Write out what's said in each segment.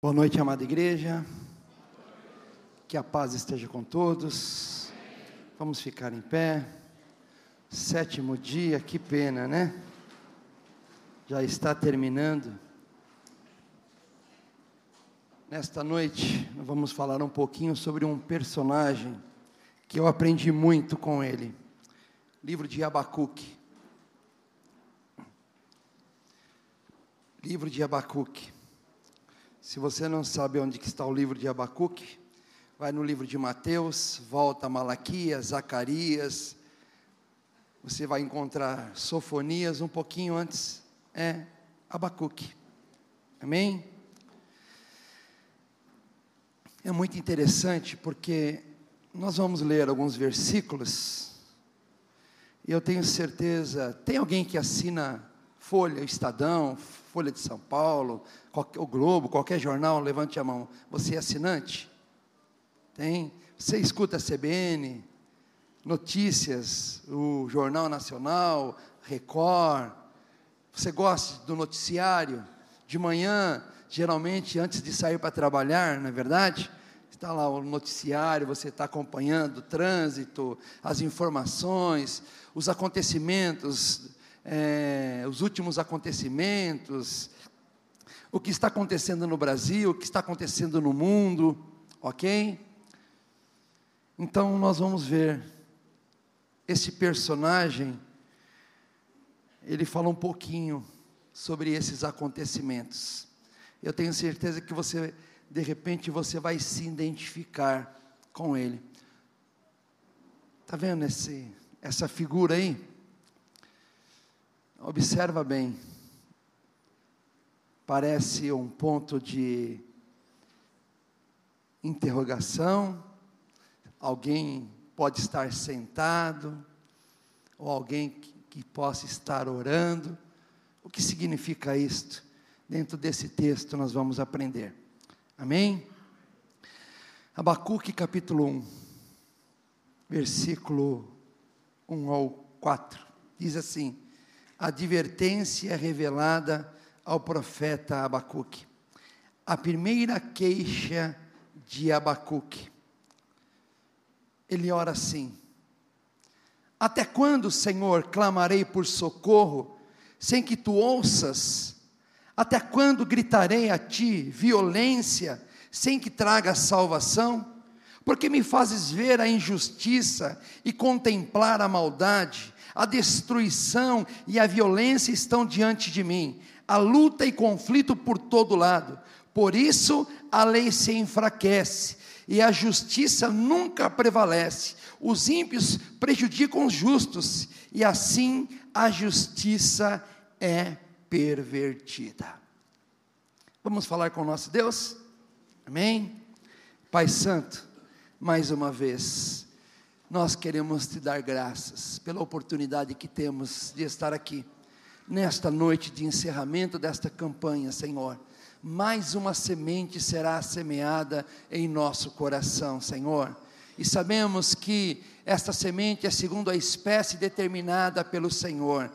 Boa noite, amada igreja. Que a paz esteja com todos. Vamos ficar em pé. Sétimo dia, que pena, né? Já está terminando. Nesta noite, vamos falar um pouquinho sobre um personagem que eu aprendi muito com ele. Livro de Abacuque. Livro de Abacuque. Se você não sabe onde está o livro de Abacuque, vai no livro de Mateus, volta a Malaquias, Zacarias, você vai encontrar Sofonias um pouquinho antes, é Abacuque. Amém? É muito interessante porque nós vamos ler alguns versículos, e eu tenho certeza, tem alguém que assina Folha, Estadão, Folha de São Paulo, o Globo, qualquer jornal, levante a mão. Você é assinante? Tem? Você escuta a CBN, notícias, o Jornal Nacional, Record. Você gosta do noticiário? De manhã, geralmente antes de sair para trabalhar, não é verdade? Está lá o noticiário, você está acompanhando o trânsito, as informações, os acontecimentos é, os últimos acontecimentos, o que está acontecendo no Brasil, o que está acontecendo no mundo, ok? Então nós vamos ver esse personagem, ele fala um pouquinho sobre esses acontecimentos. Eu tenho certeza que você, de repente, você vai se identificar com ele. Está vendo esse, essa figura aí? Observa bem. Parece um ponto de interrogação. Alguém pode estar sentado, ou alguém que, que possa estar orando. O que significa isto? Dentro desse texto nós vamos aprender. Amém? Abacuque capítulo 1, versículo 1 ao 4, diz assim: advertência revelada ao profeta Abacuque. A primeira queixa de Abacuque. Ele ora assim: Até quando, Senhor, clamarei por socorro, sem que tu ouças? Até quando gritarei a ti violência, sem que traga salvação? Porque me fazes ver a injustiça e contemplar a maldade a destruição e a violência estão diante de mim, a luta e conflito por todo lado. Por isso a lei se enfraquece e a justiça nunca prevalece. Os ímpios prejudicam os justos e assim a justiça é pervertida. Vamos falar com o nosso Deus? Amém? Pai Santo, mais uma vez, nós queremos te dar graças pela oportunidade que temos de estar aqui, nesta noite de encerramento desta campanha, Senhor. Mais uma semente será semeada em nosso coração, Senhor. E sabemos que esta semente é segundo a espécie determinada pelo Senhor.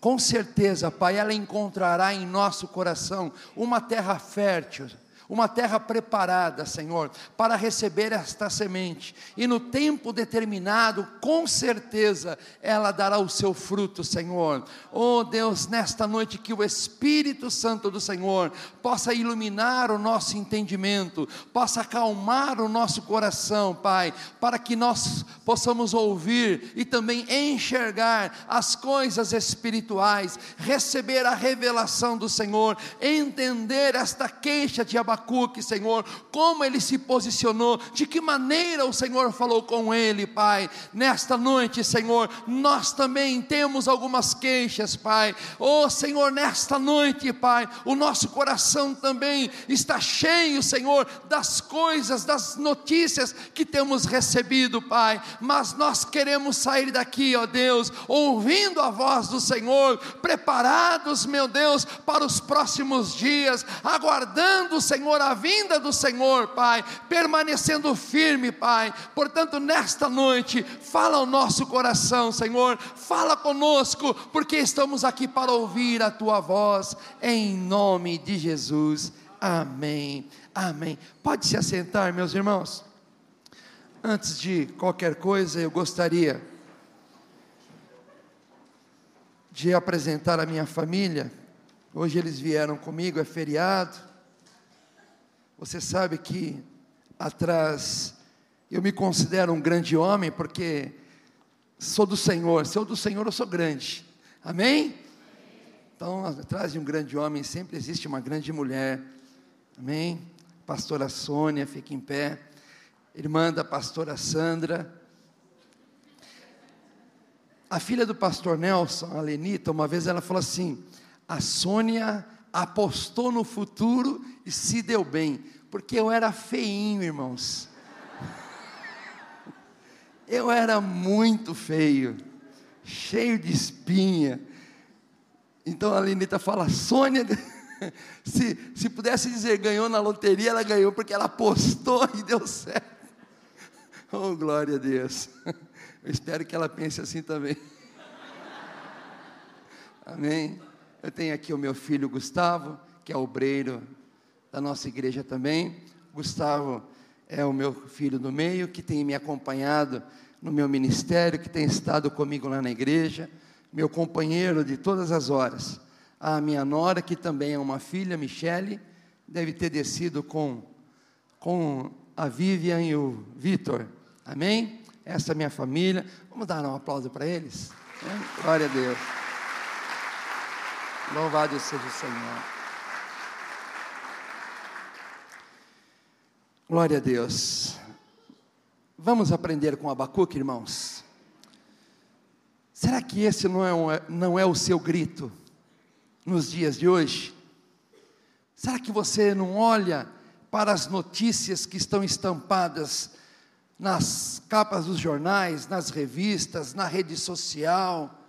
Com certeza, Pai, ela encontrará em nosso coração uma terra fértil uma terra preparada, Senhor, para receber esta semente, e no tempo determinado, com certeza, ela dará o seu fruto, Senhor. Oh Deus, nesta noite, que o Espírito Santo do Senhor possa iluminar o nosso entendimento, possa acalmar o nosso coração, Pai, para que nós possamos ouvir e também enxergar as coisas espirituais, receber a revelação do Senhor, entender esta queixa de abaixo Abacuque, Senhor, como ele se posicionou, de que maneira o Senhor falou com ele, Pai. Nesta noite, Senhor, nós também temos algumas queixas, Pai. Oh, Senhor, nesta noite, Pai, o nosso coração também está cheio, Senhor, das coisas, das notícias que temos recebido, Pai. Mas nós queremos sair daqui, ó Deus, ouvindo a voz do Senhor, preparados, meu Deus, para os próximos dias, aguardando, Senhor Senhor, a vinda do Senhor, Pai, permanecendo firme, Pai. Portanto, nesta noite, fala ao nosso coração, Senhor, fala conosco, porque estamos aqui para ouvir a tua voz, em nome de Jesus. Amém. Amém. Pode se assentar, meus irmãos. Antes de qualquer coisa, eu gostaria de apresentar a minha família. Hoje eles vieram comigo, é feriado. Você sabe que atrás eu me considero um grande homem porque sou do Senhor. Se eu do Senhor, eu sou grande. Amém? Então, atrás de um grande homem sempre existe uma grande mulher. Amém? Pastora Sônia, fica em pé. Irmã da pastora Sandra. A filha do pastor Nelson, a Lenita, uma vez ela falou assim: a Sônia apostou no futuro e se deu bem, porque eu era feinho, irmãos. Eu era muito feio, cheio de espinha. Então a Lenita fala: Sônia, se, se pudesse dizer ganhou na loteria, ela ganhou porque ela apostou e deu certo. Oh, glória a Deus. Eu espero que ela pense assim também. Amém. Eu tenho aqui o meu filho Gustavo, que é obreiro da nossa igreja também. Gustavo é o meu filho do meio, que tem me acompanhado no meu ministério, que tem estado comigo lá na igreja, meu companheiro de todas as horas. A minha nora, que também é uma filha, Michele, deve ter descido com, com a Vivian e o Vitor. Amém? Essa é a minha família. Vamos dar um aplauso para eles? Glória a Deus. Louvado seja o Senhor. Glória a Deus. Vamos aprender com Abacuque, irmãos? Será que esse não é, um, não é o seu grito nos dias de hoje? Será que você não olha para as notícias que estão estampadas nas capas dos jornais, nas revistas, na rede social,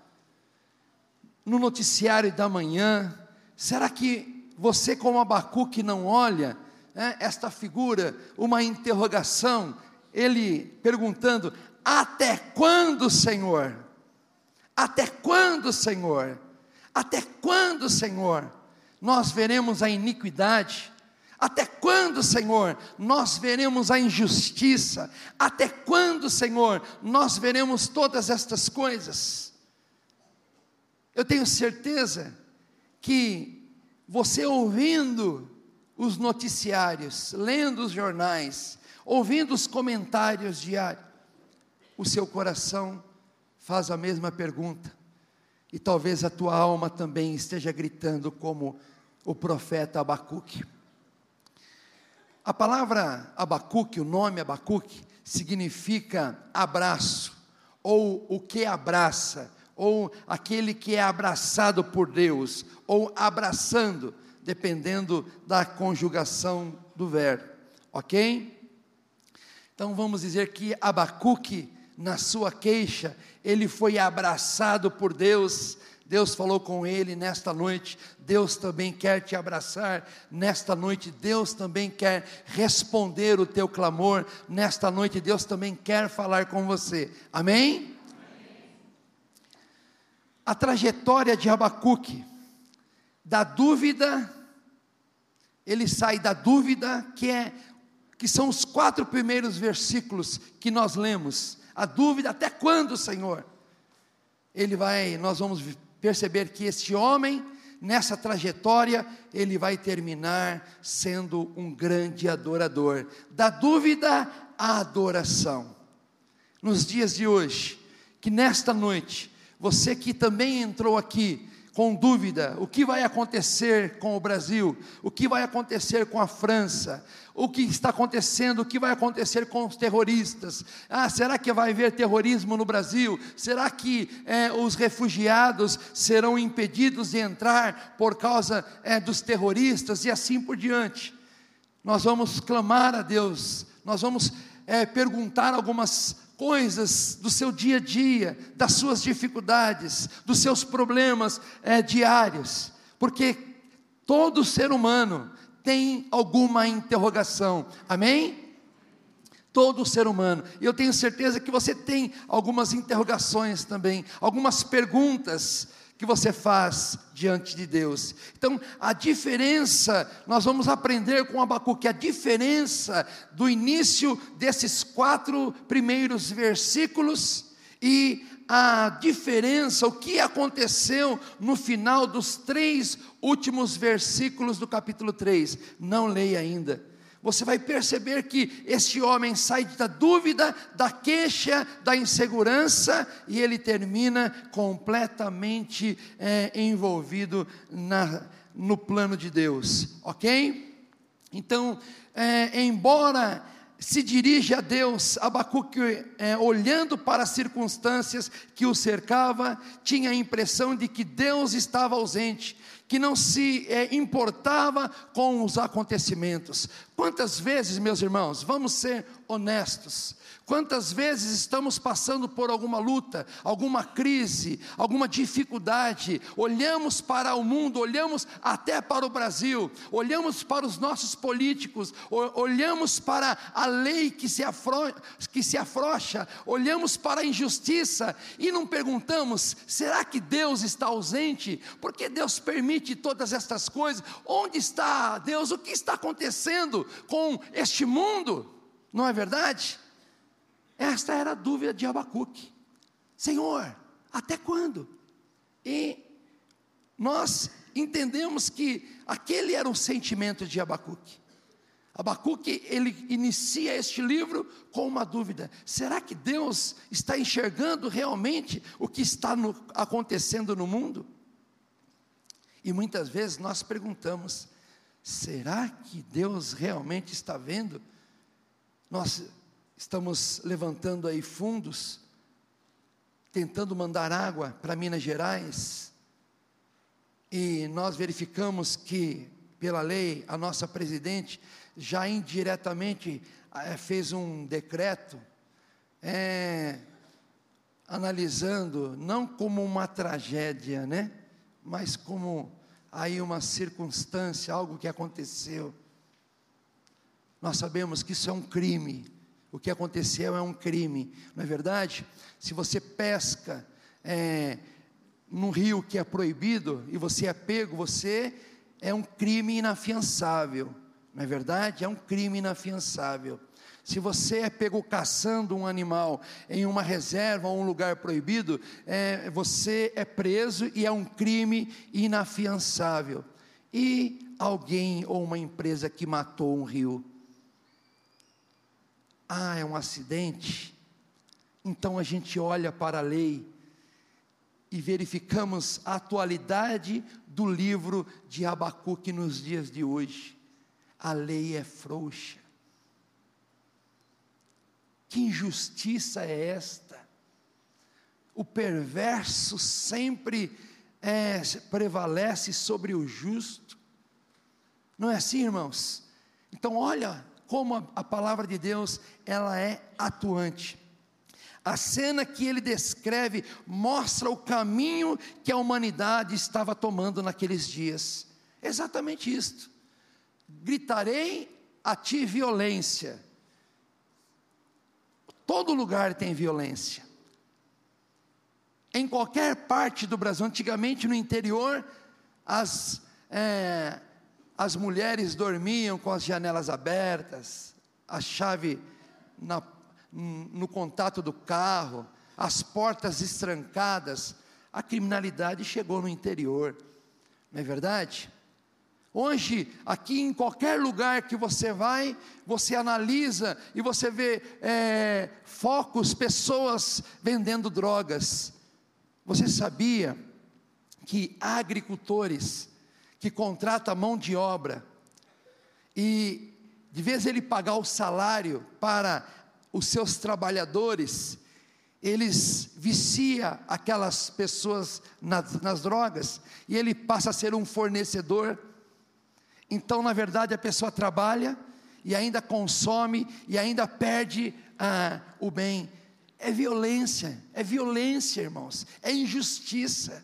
no noticiário da manhã? Será que você, como Abacuque, não olha né, esta figura, uma interrogação, ele perguntando: Até quando, Senhor? Até quando, Senhor? Até quando, Senhor? Nós veremos a iniquidade, até quando, Senhor, nós veremos a injustiça? Até quando, Senhor, nós veremos todas estas coisas? Eu tenho certeza que você ouvindo os noticiários, lendo os jornais, ouvindo os comentários diários, o seu coração faz a mesma pergunta. E talvez a tua alma também esteja gritando como o profeta Abacuque. A palavra Abacuque, o nome Abacuque, significa abraço, ou o que abraça, ou aquele que é abraçado por Deus, ou abraçando, dependendo da conjugação do verbo, ok? Então vamos dizer que Abacuque, na sua queixa, ele foi abraçado por Deus, Deus falou com ele nesta noite, Deus também quer te abraçar nesta noite, Deus também quer responder o teu clamor nesta noite, Deus também quer falar com você, amém? A trajetória de Abacuque, da dúvida, ele sai da dúvida, que é que são os quatro primeiros versículos que nós lemos, a dúvida até quando, Senhor? Ele vai, nós vamos perceber que este homem, nessa trajetória, ele vai terminar sendo um grande adorador. Da dúvida à adoração. Nos dias de hoje, que nesta noite, você que também entrou aqui com dúvida: o que vai acontecer com o Brasil, o que vai acontecer com a França, o que está acontecendo, o que vai acontecer com os terroristas. Ah, será que vai haver terrorismo no Brasil? Será que é, os refugiados serão impedidos de entrar por causa é, dos terroristas e assim por diante? Nós vamos clamar a Deus, nós vamos é, perguntar algumas coisas do seu dia a dia, das suas dificuldades, dos seus problemas é, diários, porque todo ser humano tem alguma interrogação, amém? Todo ser humano, e eu tenho certeza que você tem algumas interrogações também, algumas perguntas que você faz diante de Deus. Então, a diferença, nós vamos aprender com Abacuque, a diferença do início desses quatro primeiros versículos e a diferença, o que aconteceu no final dos três últimos versículos do capítulo 3. Não leia ainda. Você vai perceber que este homem sai da dúvida, da queixa, da insegurança e ele termina completamente é, envolvido na, no plano de Deus, ok? Então, é, embora se dirige a Deus, Abacuque, é, olhando para as circunstâncias que o cercava, tinha a impressão de que Deus estava ausente, que não se é, importava com os acontecimentos. Quantas vezes, meus irmãos, vamos ser honestos, Quantas vezes estamos passando por alguma luta, alguma crise, alguma dificuldade, olhamos para o mundo, olhamos até para o Brasil, olhamos para os nossos políticos, olhamos para a lei que se, afro, que se afrocha, olhamos para a injustiça e não perguntamos: será que Deus está ausente? Por que Deus permite todas estas coisas? Onde está Deus? O que está acontecendo com este mundo? Não é verdade? Esta era a dúvida de Abacuque. Senhor, até quando? E nós entendemos que aquele era o sentimento de Abacuque. Abacuque, ele inicia este livro com uma dúvida: será que Deus está enxergando realmente o que está no, acontecendo no mundo? E muitas vezes nós perguntamos: será que Deus realmente está vendo? Nós estamos levantando aí fundos, tentando mandar água para Minas Gerais, e nós verificamos que, pela lei, a nossa presidente já indiretamente é, fez um decreto, é, analisando, não como uma tragédia, né? Mas como aí uma circunstância, algo que aconteceu. Nós sabemos que isso é um crime, o que aconteceu é um crime, não é verdade? Se você pesca é, num rio que é proibido e você é pego, você é um crime inafiançável, não é verdade? É um crime inafiançável. Se você é pego caçando um animal em uma reserva ou um lugar proibido, é, você é preso e é um crime inafiançável. E alguém ou uma empresa que matou um rio, ah, é um acidente. Então a gente olha para a lei e verificamos a atualidade do livro de Abacuque nos dias de hoje. A lei é frouxa. Que injustiça é esta? O perverso sempre é, prevalece sobre o justo. Não é assim, irmãos? Então, olha como a, a palavra de Deus ela é atuante. A cena que ele descreve mostra o caminho que a humanidade estava tomando naqueles dias. Exatamente isto. Gritarei a ti violência. Todo lugar tem violência. Em qualquer parte do Brasil, antigamente no interior, as, é, as mulheres dormiam com as janelas abertas, a chave na, no contato do carro, as portas estrancadas. A criminalidade chegou no interior, não é verdade? Hoje, aqui em qualquer lugar que você vai, você analisa e você vê é, focos, pessoas vendendo drogas. Você sabia que agricultores que contrata mão de obra e de vez ele pagar o salário para os seus trabalhadores, eles vicia aquelas pessoas nas, nas, drogas e ele passa a ser um fornecedor. Então, na verdade, a pessoa trabalha e ainda consome e ainda perde ah, o bem. É violência, é violência, irmãos, é injustiça.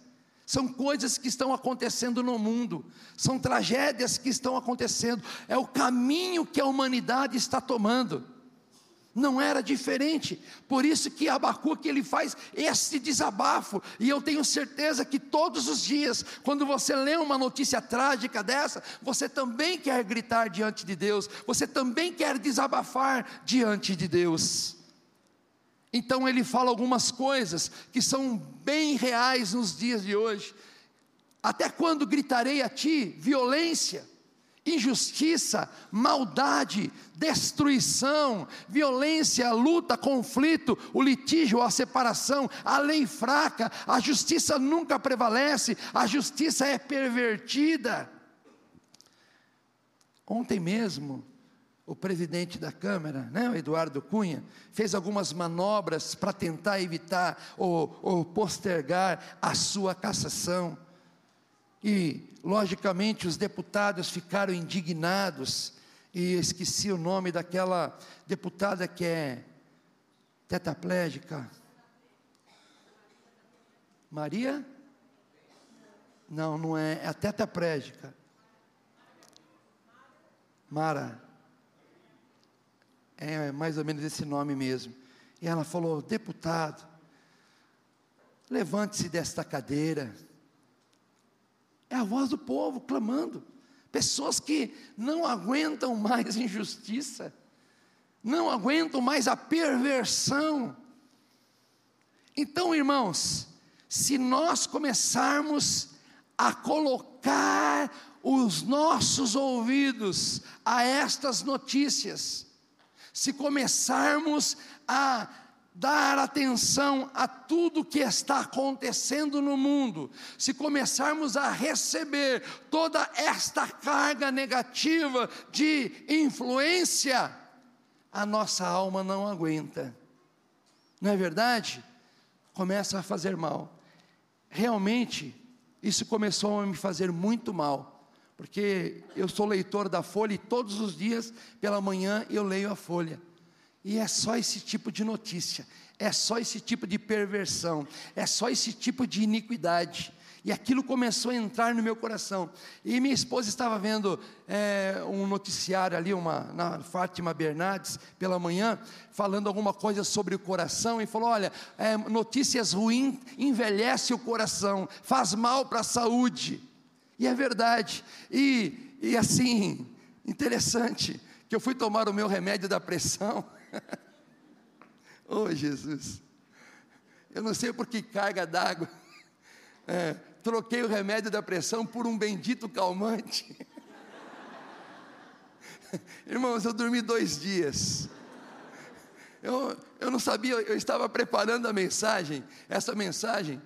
São coisas que estão acontecendo no mundo, são tragédias que estão acontecendo, é o caminho que a humanidade está tomando. não era diferente. Por isso que Abacuque ele faz esse desabafo. E eu tenho certeza que todos os dias, quando você lê uma notícia trágica dessa, você também quer gritar diante de Deus, você também quer desabafar diante de Deus. Então ele fala algumas coisas que são bem reais nos dias de hoje. Até quando gritarei a ti violência? injustiça, maldade, destruição, violência, luta, conflito, o litígio, a separação, a lei fraca, a justiça nunca prevalece, a justiça é pervertida. Ontem mesmo, o presidente da Câmara, né, o Eduardo Cunha, fez algumas manobras para tentar evitar ou, ou postergar a sua cassação. E, logicamente, os deputados ficaram indignados, e esqueci o nome daquela deputada que é tetraplégica. Maria? Não, não é, é a tetraplégica. Mara. É mais ou menos esse nome mesmo. E ela falou: deputado, levante-se desta cadeira é a voz do povo clamando. Pessoas que não aguentam mais injustiça, não aguentam mais a perversão. Então, irmãos, se nós começarmos a colocar os nossos ouvidos a estas notícias, se começarmos a dar atenção a tudo que está acontecendo no mundo, se começarmos a receber toda esta carga negativa de influência, a nossa alma não aguenta. Não é verdade? Começa a fazer mal. Realmente, isso começou a me fazer muito mal, porque eu sou leitor da Folha e todos os dias pela manhã eu leio a Folha. E é só esse tipo de notícia, é só esse tipo de perversão, é só esse tipo de iniquidade. E aquilo começou a entrar no meu coração. E minha esposa estava vendo é, um noticiário ali, uma, na Fátima Bernardes, pela manhã, falando alguma coisa sobre o coração, e falou: olha, é, notícias ruins envelhece o coração, faz mal para a saúde. E é verdade. E, e assim, interessante, que eu fui tomar o meu remédio da pressão. oh, Jesus. Eu não sei por que carga d'água. É, troquei o remédio da pressão por um bendito calmante. Irmãos, eu dormi dois dias. Eu, eu não sabia, eu estava preparando a mensagem, essa mensagem,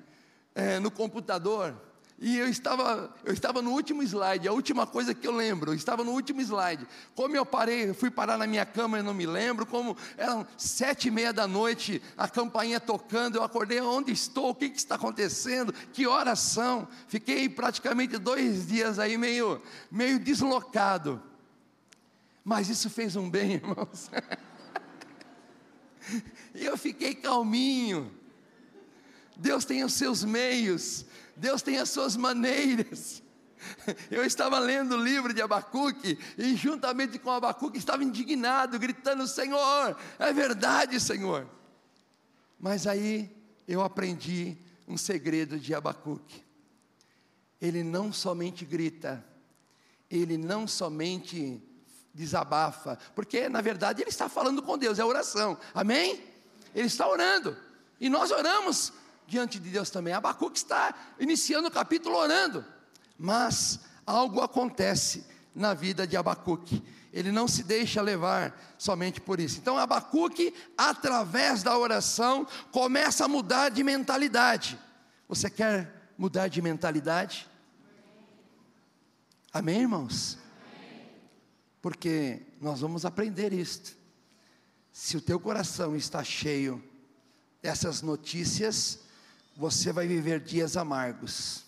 é, no computador. E eu estava, eu estava no último slide, a última coisa que eu lembro, eu estava no último slide. Como eu parei, fui parar na minha cama e não me lembro, como eram sete e meia da noite, a campainha tocando, eu acordei, onde estou, o que, que está acontecendo, que horas são? Fiquei praticamente dois dias aí meio, meio deslocado. Mas isso fez um bem, irmãos. e eu fiquei calminho. Deus tem os seus meios Deus tem as suas maneiras. Eu estava lendo o livro de Abacuque e, juntamente com Abacuque, estava indignado, gritando: Senhor, é verdade, Senhor. Mas aí eu aprendi um segredo de Abacuque. Ele não somente grita, ele não somente desabafa, porque na verdade ele está falando com Deus, é oração, amém? Ele está orando, e nós oramos diante de Deus também. Abacuque está iniciando o capítulo orando, mas algo acontece na vida de Abacuque. Ele não se deixa levar somente por isso. Então, Abacuque, através da oração, começa a mudar de mentalidade. Você quer mudar de mentalidade? Amém, irmãos? Porque nós vamos aprender isto. Se o teu coração está cheio dessas notícias, você vai viver dias amargos,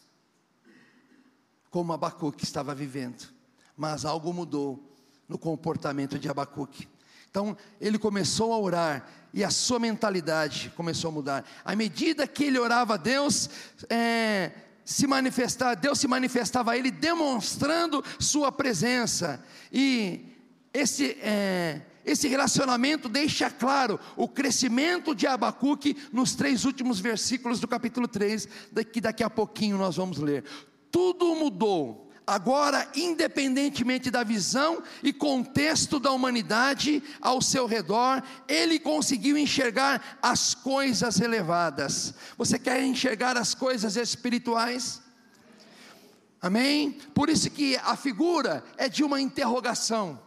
como Abacuque estava vivendo, mas algo mudou no comportamento de Abacuque. Então ele começou a orar e a sua mentalidade começou a mudar. À medida que ele orava a Deus, é, se manifestar, Deus se manifestava a ele demonstrando sua presença. E esse, é, esse relacionamento deixa claro o crescimento de Abacuque nos três últimos versículos do capítulo 3, que daqui a pouquinho nós vamos ler. Tudo mudou Agora, independentemente da visão e contexto da humanidade ao seu redor, ele conseguiu enxergar as coisas elevadas. Você quer enxergar as coisas espirituais? Amém? Por isso que a figura é de uma interrogação.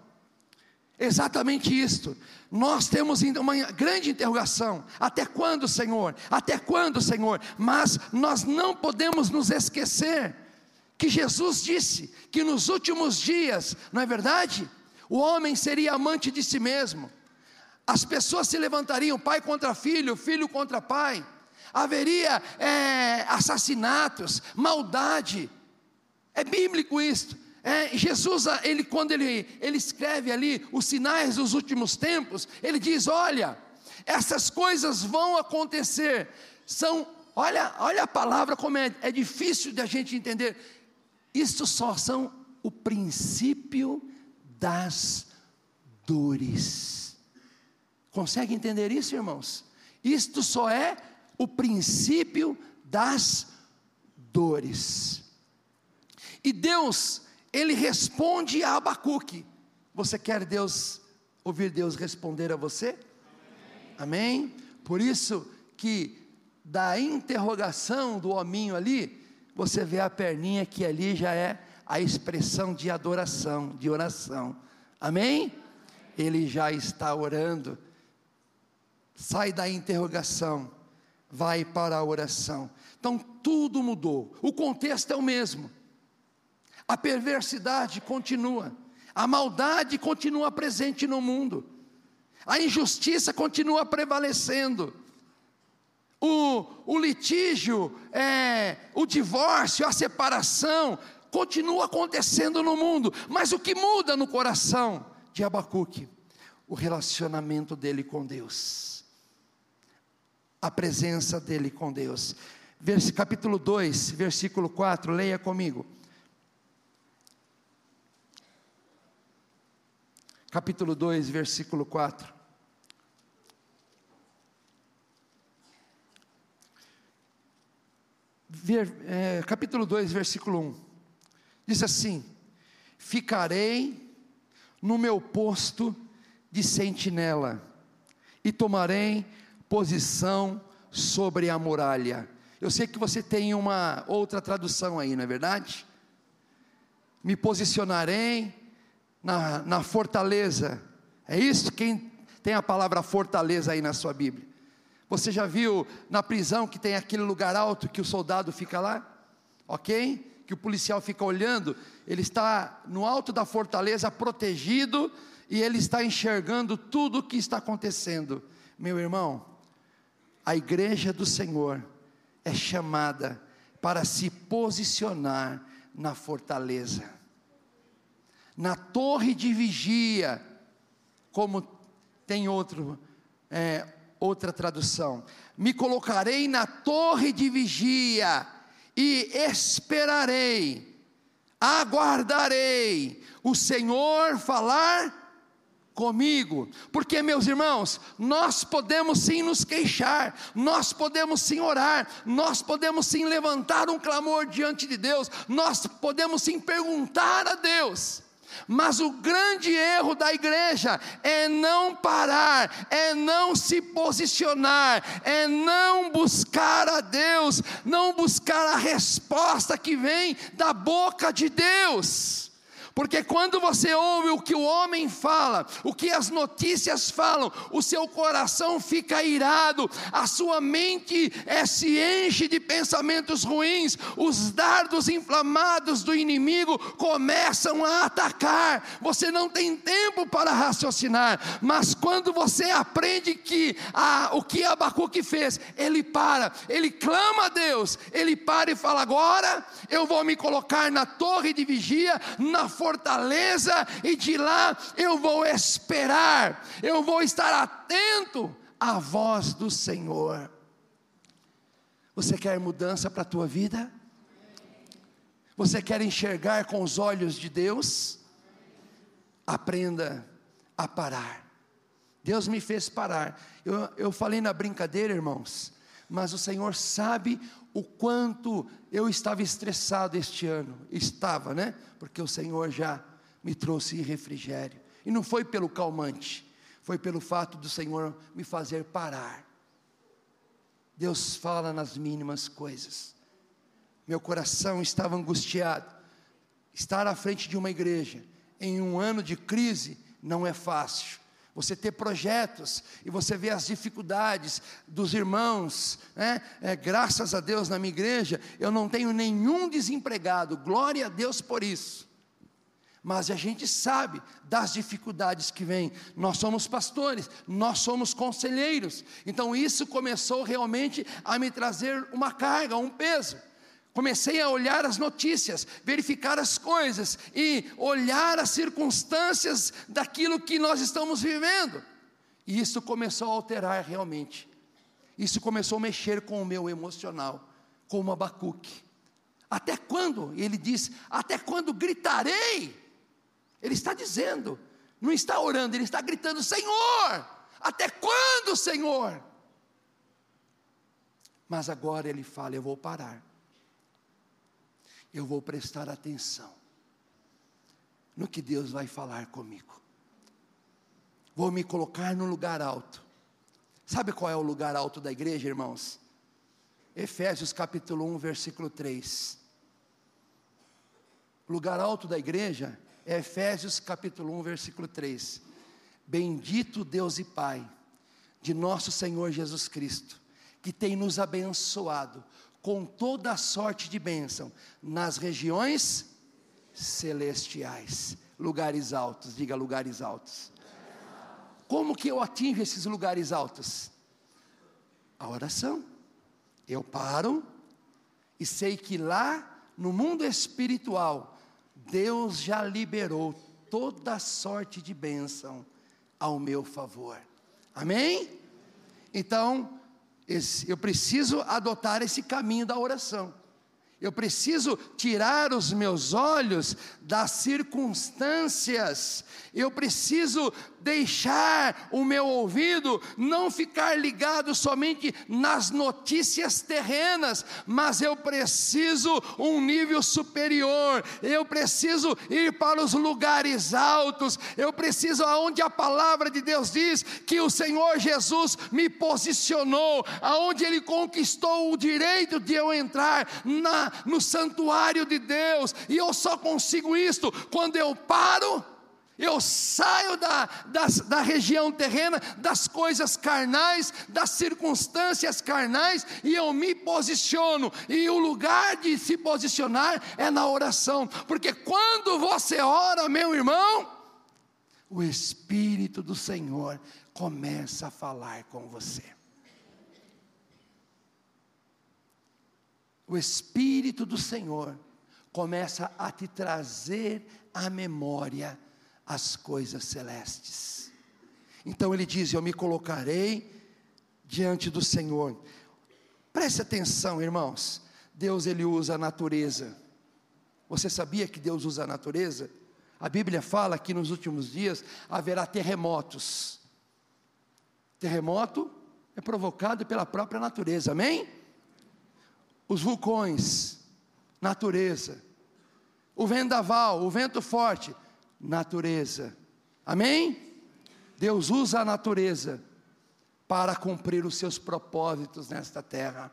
Exatamente isto. Nós temos uma grande interrogação. Até quando, Senhor? Até quando, Senhor? Mas nós não podemos nos esquecer que Jesus disse que nos últimos dias, não é verdade? O homem seria amante de si mesmo, as pessoas se levantariam, pai contra filho, filho contra pai, haveria é, assassinatos, maldade, é bíblico isso. É, Jesus, ele quando ele, ele escreve ali os sinais dos últimos tempos, ele diz: olha, essas coisas vão acontecer, são, olha, olha a palavra como é, é difícil de a gente entender isto só são o princípio das dores. Consegue entender isso, irmãos? Isto só é o princípio das dores. E Deus, ele responde a Abacuque. Você quer Deus ouvir Deus responder a você? Amém? Amém? Por isso que da interrogação do hominho ali, você vê a perninha que ali já é a expressão de adoração, de oração. Amém? Ele já está orando. Sai da interrogação, vai para a oração. Então tudo mudou. O contexto é o mesmo. A perversidade continua. A maldade continua presente no mundo. A injustiça continua prevalecendo o, o litígio, é, o divórcio, a separação, continua acontecendo no mundo, mas o que muda no coração de Abacuque? O relacionamento dele com Deus, a presença dele com Deus. Vers, capítulo 2, versículo 4, leia comigo. Capítulo 2, versículo 4. ver, é, capítulo 2, versículo 1. Diz assim: Ficarei no meu posto de sentinela e tomarei posição sobre a muralha. Eu sei que você tem uma outra tradução aí, não é verdade? Me posicionarei na, na fortaleza. É isso? Quem tem a palavra fortaleza aí na sua Bíblia? Você já viu na prisão que tem aquele lugar alto que o soldado fica lá? Ok? Que o policial fica olhando, ele está no alto da fortaleza, protegido, e ele está enxergando tudo o que está acontecendo. Meu irmão, a igreja do Senhor é chamada para se posicionar na fortaleza, na torre de vigia, como tem outro, é, Outra tradução: Me colocarei na torre de vigia e esperarei, aguardarei o Senhor falar comigo, porque meus irmãos, nós podemos sim nos queixar, nós podemos sim orar, nós podemos sim levantar um clamor diante de Deus, nós podemos sim perguntar a Deus, mas o grande erro da igreja é não parar, é não se posicionar, é não buscar a Deus, não buscar a resposta que vem da boca de Deus. Porque quando você ouve o que o homem fala, o que as notícias falam, o seu coração fica irado, a sua mente é, se enche de pensamentos ruins, os dardos inflamados do inimigo começam a atacar. Você não tem tempo para raciocinar, mas quando você aprende que a, o que Abacuque fez, ele para, ele clama a Deus, ele para e fala: agora eu vou me colocar na torre de vigia, na fortaleza, e de lá eu vou esperar, eu vou estar atento à voz do Senhor. Você quer mudança para a tua vida? Você quer enxergar com os olhos de Deus? Aprenda a parar. Deus me fez parar. Eu, eu falei na brincadeira, irmãos, mas o Senhor sabe o quanto eu estava estressado este ano. Estava, né? Porque o Senhor já me trouxe refrigério. E não foi pelo calmante, foi pelo fato do Senhor me fazer parar. Deus fala nas mínimas coisas. Meu coração estava angustiado. Estar à frente de uma igreja em um ano de crise não é fácil. Você ter projetos e você vê as dificuldades dos irmãos, né? é, graças a Deus na minha igreja, eu não tenho nenhum desempregado, glória a Deus por isso. Mas a gente sabe das dificuldades que vêm. Nós somos pastores, nós somos conselheiros. Então isso começou realmente a me trazer uma carga, um peso. Comecei a olhar as notícias, verificar as coisas e olhar as circunstâncias daquilo que nós estamos vivendo. E isso começou a alterar realmente. Isso começou a mexer com o meu emocional, como Abacuque. Até quando? Ele diz: Até quando gritarei? Ele está dizendo, não está orando, ele está gritando: Senhor, até quando, Senhor? Mas agora ele fala: Eu vou parar, eu vou prestar atenção no que Deus vai falar comigo. Vou me colocar no lugar alto. Sabe qual é o lugar alto da igreja, irmãos? Efésios capítulo 1, versículo 3. O lugar alto da igreja é Efésios capítulo 1, versículo 3. Bendito Deus e Pai de nosso Senhor Jesus Cristo, que tem nos abençoado com toda sorte de bênção nas regiões celestiais, lugares altos, diga lugares altos. Como que eu atingo esses lugares altos? A oração. Eu paro e sei que lá no mundo espiritual Deus já liberou toda sorte de bênção ao meu favor. Amém? Então, esse, eu preciso adotar esse caminho da oração. Eu preciso tirar os meus olhos das circunstâncias. Eu preciso deixar o meu ouvido não ficar ligado somente nas notícias terrenas, mas eu preciso um nível superior. Eu preciso ir para os lugares altos. Eu preciso aonde a palavra de Deus diz que o Senhor Jesus me posicionou, aonde ele conquistou o direito de eu entrar na no santuário de Deus, e eu só consigo isto quando eu paro eu saio da, das, da região terrena, das coisas carnais, das circunstâncias carnais, e eu me posiciono. E o lugar de se posicionar é na oração, porque quando você ora, meu irmão, o Espírito do Senhor começa a falar com você. O Espírito do Senhor começa a te trazer à memória as coisas celestes. Então ele diz: Eu me colocarei diante do Senhor. Preste atenção, irmãos. Deus ele usa a natureza. Você sabia que Deus usa a natureza? A Bíblia fala que nos últimos dias haverá terremotos. Terremoto é provocado pela própria natureza, amém? Os vulcões, natureza. O vendaval, o vento forte, natureza. Amém? Deus usa a natureza para cumprir os seus propósitos nesta terra,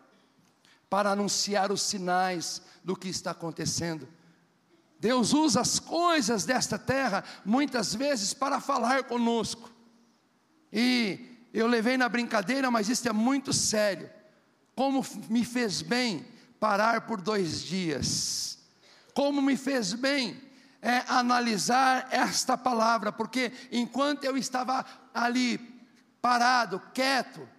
para anunciar os sinais do que está acontecendo. Deus usa as coisas desta terra muitas vezes para falar conosco. E eu levei na brincadeira, mas isso é muito sério. Como me fez bem parar por dois dias. Como me fez bem é, analisar esta palavra, porque enquanto eu estava ali parado, quieto,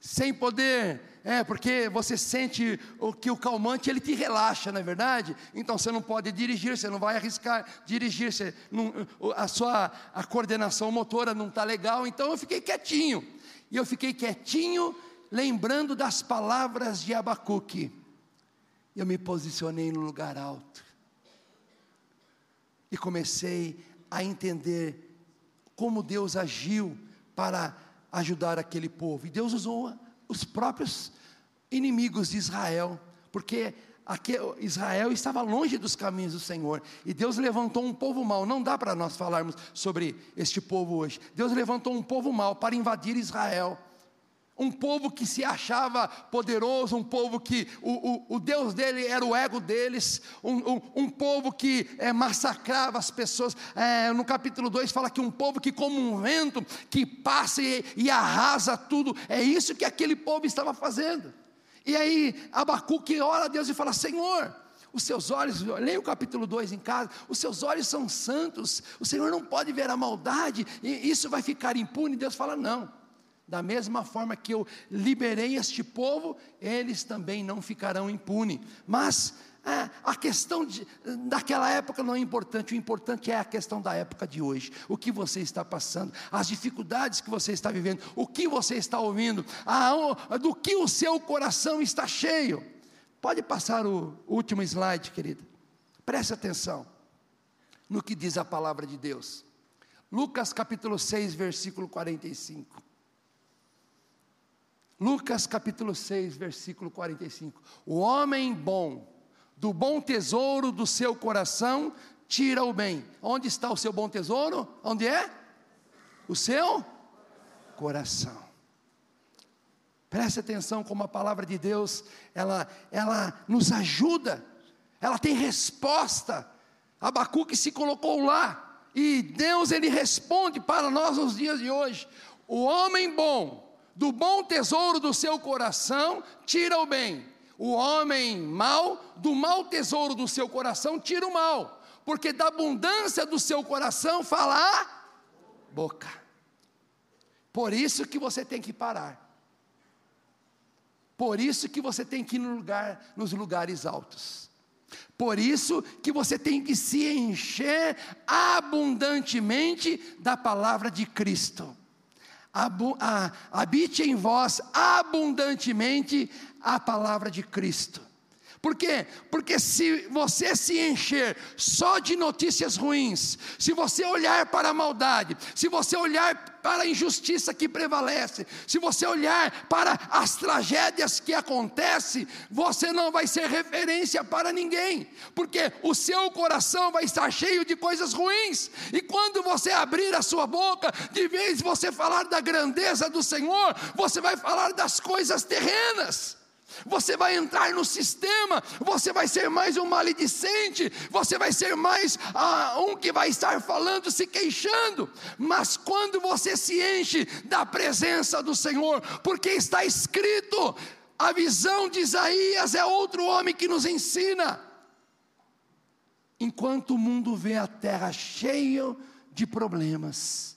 sem poder, é, porque você sente o que o calmante ele te relaxa, não é verdade? Então você não pode dirigir, você não vai arriscar dirigir, você não, a sua a coordenação motora não está legal, então eu fiquei quietinho. E eu fiquei quietinho lembrando das palavras de Abacuque. Eu me posicionei no lugar alto. E comecei a entender como Deus agiu para ajudar aquele povo. E Deus usou os próprios inimigos de Israel, porque Israel estava longe dos caminhos do Senhor, e Deus levantou um povo mau. Não dá para nós falarmos sobre este povo hoje. Deus levantou um povo mau para invadir Israel um povo que se achava poderoso, um povo que o, o, o Deus dele era o ego deles, um, um, um povo que é, massacrava as pessoas. É, no capítulo 2 fala que um povo que, como um vento, que passa e, e arrasa tudo, é isso que aquele povo estava fazendo. E aí Abacuque ora a Deus e fala: Senhor, os seus olhos, leia o capítulo 2 em casa, os seus olhos são santos, o Senhor não pode ver a maldade, e isso vai ficar impune. Deus fala: Não. Da mesma forma que eu liberei este povo, eles também não ficarão impunes. Mas é, a questão de, daquela época não é importante, o importante é a questão da época de hoje. O que você está passando, as dificuldades que você está vivendo, o que você está ouvindo, a, do que o seu coração está cheio. Pode passar o último slide, querida. Preste atenção no que diz a palavra de Deus. Lucas capítulo 6, versículo 45. Lucas capítulo 6, versículo 45. O homem bom, do bom tesouro do seu coração, tira o bem. Onde está o seu bom tesouro? Onde é? O seu coração. Preste atenção como a palavra de Deus, ela, ela nos ajuda, ela tem resposta. Abacuque se colocou lá, e Deus ele responde para nós nos dias de hoje. O homem bom, do bom tesouro do seu coração, tira o bem. O homem mau, do mau tesouro do seu coração, tira o mal. Porque da abundância do seu coração fala a boca. Por isso que você tem que parar. Por isso que você tem que ir no lugar, nos lugares altos. Por isso que você tem que se encher abundantemente da palavra de Cristo habite em vós abundantemente a palavra de Cristo. Por quê? Porque se você se encher só de notícias ruins, se você olhar para a maldade, se você olhar para a injustiça que prevalece, se você olhar para as tragédias que acontecem, você não vai ser referência para ninguém, porque o seu coração vai estar cheio de coisas ruins, e quando você abrir a sua boca, de vez você falar da grandeza do Senhor, você vai falar das coisas terrenas você vai entrar no sistema, você vai ser mais um maledicente, você vai ser mais ah, um que vai estar falando, se queixando. Mas quando você se enche da presença do Senhor, porque está escrito, a visão de Isaías é outro homem que nos ensina. Enquanto o mundo vê a terra cheia de problemas,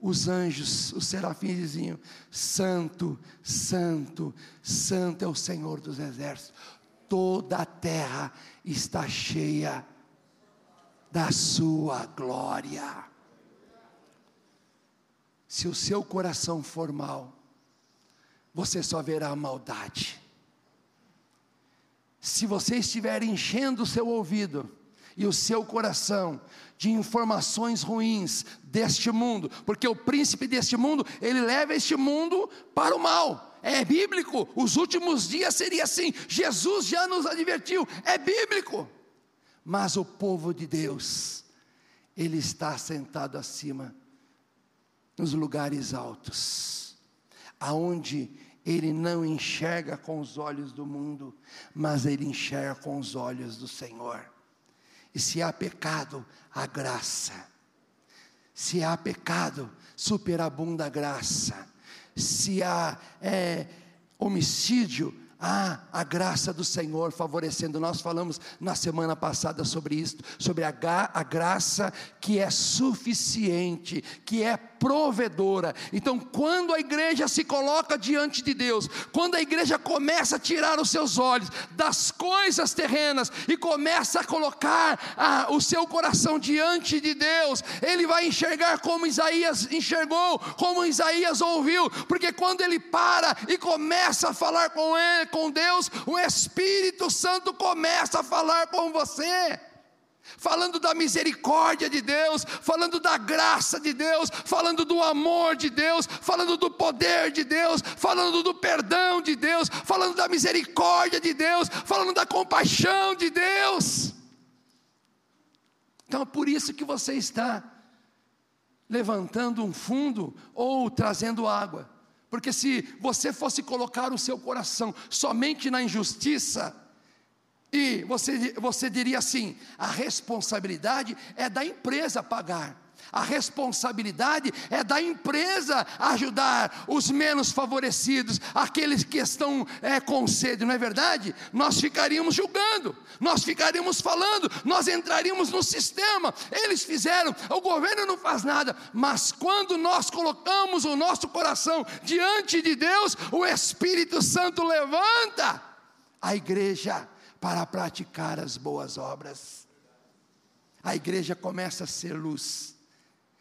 os anjos, os serafins diziam: Santo, Santo, Santo é o Senhor dos exércitos. Toda a terra está cheia da sua glória. Se o seu coração for mal, você só verá a maldade. Se você estiver enchendo o seu ouvido e o seu coração de informações ruins deste mundo, porque o príncipe deste mundo, ele leva este mundo para o mal. É bíblico, os últimos dias seria assim. Jesus já nos advertiu, é bíblico. Mas o povo de Deus, ele está sentado acima nos lugares altos, aonde ele não enxerga com os olhos do mundo, mas ele enxerga com os olhos do Senhor. E se há pecado, há graça. Se há pecado, superabunda a graça. Se há é, homicídio, há a graça do Senhor favorecendo. Nós falamos na semana passada sobre isso, sobre a, a graça que é suficiente, que é provedora. Então, quando a igreja se coloca diante de Deus, quando a igreja começa a tirar os seus olhos das coisas terrenas e começa a colocar ah, o seu coração diante de Deus, ele vai enxergar como Isaías enxergou, como Isaías ouviu, porque quando ele para e começa a falar com ele, com Deus, o Espírito Santo começa a falar com você. Falando da misericórdia de Deus, falando da graça de Deus, falando do amor de Deus, falando do poder de Deus, falando do perdão de Deus, falando da misericórdia de Deus, falando da compaixão de Deus. Então é por isso que você está levantando um fundo ou trazendo água. Porque se você fosse colocar o seu coração somente na injustiça, e você, você diria assim: a responsabilidade é da empresa pagar. A responsabilidade é da empresa ajudar os menos favorecidos, aqueles que estão é, com sede, não é verdade? Nós ficaríamos julgando, nós ficaríamos falando, nós entraríamos no sistema. Eles fizeram, o governo não faz nada, mas quando nós colocamos o nosso coração diante de Deus, o Espírito Santo levanta a igreja para praticar as boas obras. A igreja começa a ser luz.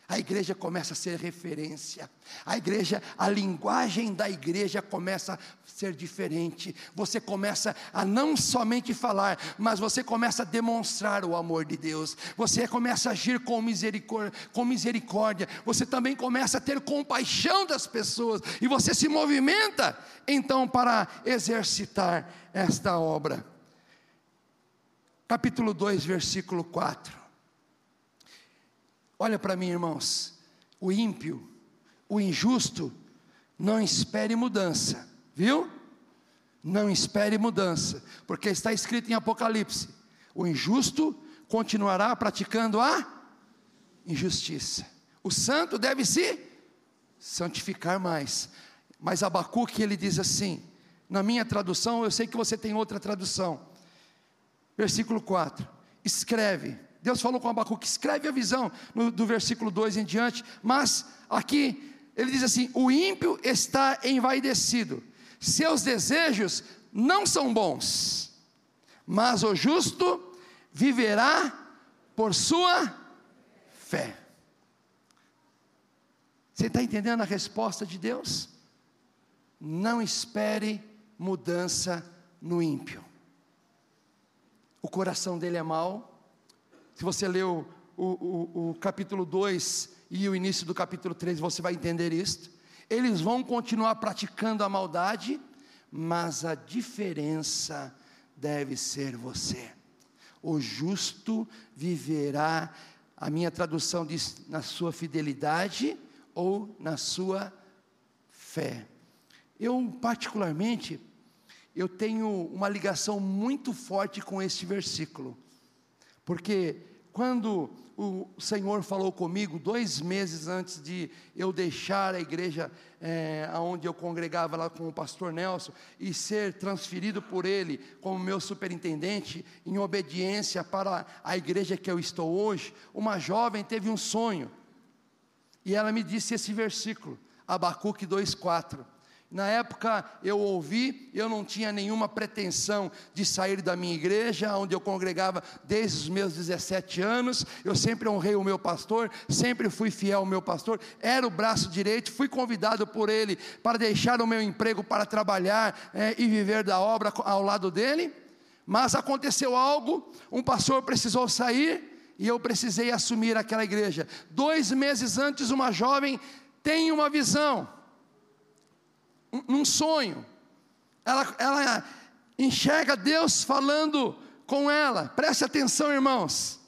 A igreja começa a ser referência. A igreja, a linguagem da igreja começa a ser diferente. Você começa a não somente falar, mas você começa a demonstrar o amor de Deus. Você começa a agir com misericórdia, com misericórdia. Você também começa a ter compaixão das pessoas e você se movimenta então para exercitar esta obra. Capítulo 2, versículo 4. Olha para mim, irmãos. O ímpio, o injusto, não espere mudança, viu? Não espere mudança, porque está escrito em Apocalipse: o injusto continuará praticando a injustiça. O santo deve se santificar mais. Mas Abacuque ele diz assim, na minha tradução, eu sei que você tem outra tradução. Versículo 4: Escreve Deus falou com Abacuque, escreve a visão no, do versículo 2 em diante, mas aqui ele diz assim: o ímpio está envaidecido, seus desejos não são bons, mas o justo viverá por sua fé. Você está entendendo a resposta de Deus? Não espere mudança no ímpio. O coração dele é mau, se você leu o, o, o capítulo 2 e o início do capítulo 3, você vai entender isto. Eles vão continuar praticando a maldade, mas a diferença deve ser você. O justo viverá, a minha tradução diz, na sua fidelidade ou na sua fé. Eu, particularmente, eu tenho uma ligação muito forte com este versículo. Porque quando o Senhor falou comigo, dois meses antes de eu deixar a igreja é, onde eu congregava lá com o pastor Nelson e ser transferido por ele como meu superintendente, em obediência para a igreja que eu estou hoje, uma jovem teve um sonho. E ela me disse esse versículo, Abacuque 2,4 na época eu ouvi, eu não tinha nenhuma pretensão de sair da minha igreja, onde eu congregava desde os meus 17 anos. Eu sempre honrei o meu pastor, sempre fui fiel ao meu pastor, era o braço direito. Fui convidado por ele para deixar o meu emprego para trabalhar é, e viver da obra ao lado dele. Mas aconteceu algo, um pastor precisou sair e eu precisei assumir aquela igreja. Dois meses antes, uma jovem tem uma visão num sonho. Ela, ela enxerga Deus falando com ela. Preste atenção, irmãos.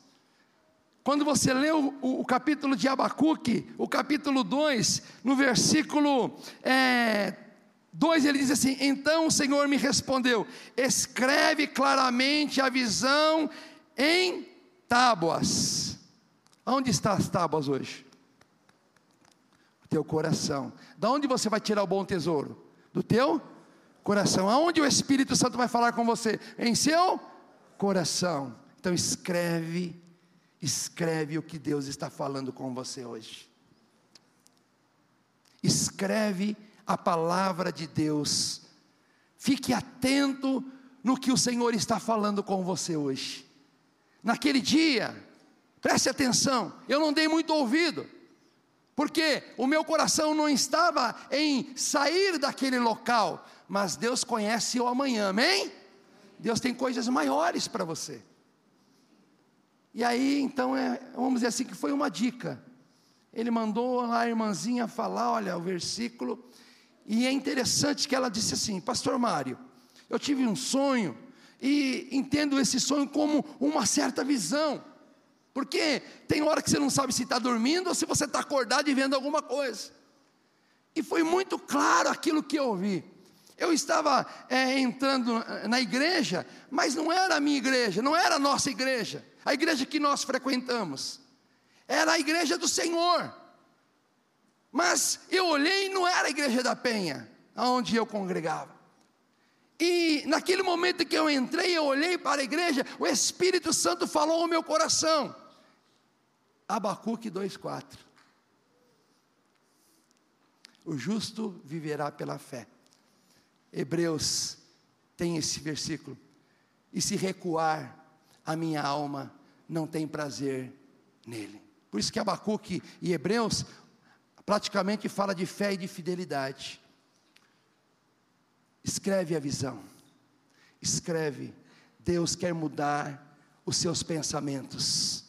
Quando você lê o, o, o capítulo de Abacuque, o capítulo 2, no versículo é, 2, ele diz assim: Então o Senhor me respondeu: escreve claramente a visão em tábuas. Onde estão as tábuas hoje? Teu coração. Da onde você vai tirar o bom tesouro? Do teu coração. Aonde o Espírito Santo vai falar com você? Em seu coração. Então escreve, escreve o que Deus está falando com você hoje. Escreve a palavra de Deus. Fique atento no que o Senhor está falando com você hoje. Naquele dia, preste atenção, eu não dei muito ouvido porque o meu coração não estava em sair daquele local, mas Deus conhece o amanhã, amém? Deus tem coisas maiores para você. E aí, então, é, vamos dizer assim, que foi uma dica. Ele mandou lá a irmãzinha falar, olha, o versículo, e é interessante que ela disse assim: Pastor Mário, eu tive um sonho, e entendo esse sonho como uma certa visão, porque tem hora que você não sabe se está dormindo ou se você está acordado e vendo alguma coisa, e foi muito claro aquilo que eu ouvi. Eu estava é, entrando na igreja, mas não era a minha igreja, não era a nossa igreja, a igreja que nós frequentamos, era a igreja do Senhor. Mas eu olhei e não era a igreja da Penha, aonde eu congregava. E naquele momento que eu entrei, eu olhei para a igreja, o Espírito Santo falou ao meu coração. Abacuque 2,4. O justo viverá pela fé. Hebreus tem esse versículo. E se recuar, a minha alma não tem prazer nele. Por isso que Abacuque e Hebreus praticamente fala de fé e de fidelidade. Escreve a visão. Escreve. Deus quer mudar os seus pensamentos.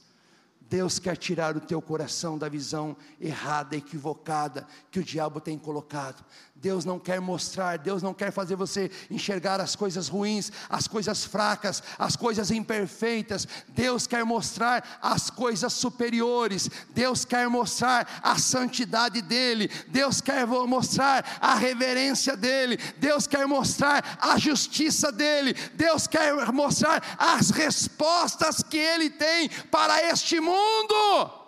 Deus quer tirar o teu coração da visão errada, equivocada que o diabo tem colocado. Deus não quer mostrar, Deus não quer fazer você enxergar as coisas ruins, as coisas fracas, as coisas imperfeitas. Deus quer mostrar as coisas superiores. Deus quer mostrar a santidade dele. Deus quer mostrar a reverência dele. Deus quer mostrar a justiça dele. Deus quer mostrar as respostas que ele tem para este mundo.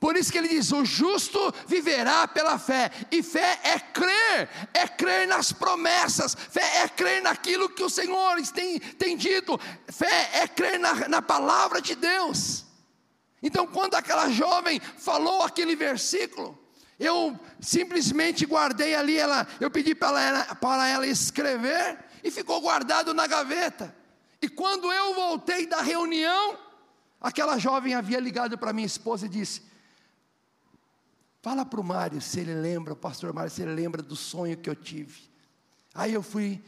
Por isso que ele diz: o justo viverá pela fé, e fé é crer, é crer nas promessas, fé é crer naquilo que o Senhor tem, tem dito, fé é crer na, na palavra de Deus. Então, quando aquela jovem falou aquele versículo, eu simplesmente guardei ali, ela, eu pedi para ela, para ela escrever, e ficou guardado na gaveta. E quando eu voltei da reunião, aquela jovem havia ligado para minha esposa e disse: Fala para o Mário se ele lembra, o pastor Mário, se ele lembra do sonho que eu tive. Aí eu fui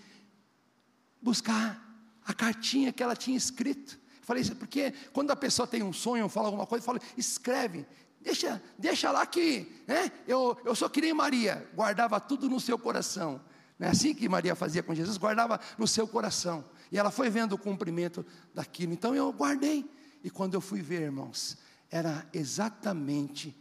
buscar a cartinha que ela tinha escrito. Falei isso porque quando a pessoa tem um sonho, fala alguma coisa, fala, escreve, deixa, deixa lá que, né? Eu, eu sou que nem Maria, guardava tudo no seu coração. Não é assim que Maria fazia com Jesus, guardava no seu coração. E ela foi vendo o cumprimento daquilo. Então eu guardei. E quando eu fui ver, irmãos, era exatamente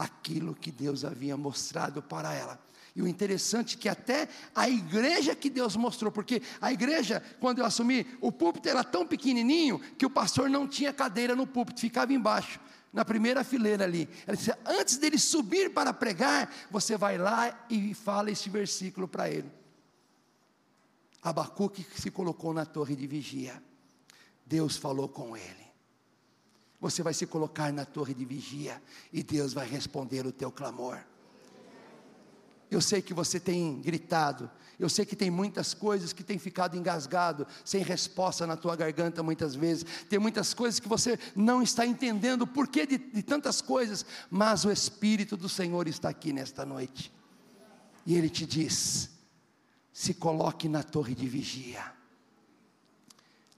aquilo que Deus havia mostrado para ela. E o interessante é que até a igreja que Deus mostrou, porque a igreja, quando eu assumi, o púlpito era tão pequenininho que o pastor não tinha cadeira no púlpito, ficava embaixo, na primeira fileira ali. Ela disse: antes dele subir para pregar, você vai lá e fala esse versículo para ele. Abacuque se colocou na torre de vigia. Deus falou com ele. Você vai se colocar na torre de vigia e Deus vai responder o teu clamor. Eu sei que você tem gritado, eu sei que tem muitas coisas que tem ficado engasgado, sem resposta na tua garganta muitas vezes. Tem muitas coisas que você não está entendendo o porquê de, de tantas coisas, mas o Espírito do Senhor está aqui nesta noite. E Ele te diz: se coloque na torre de vigia.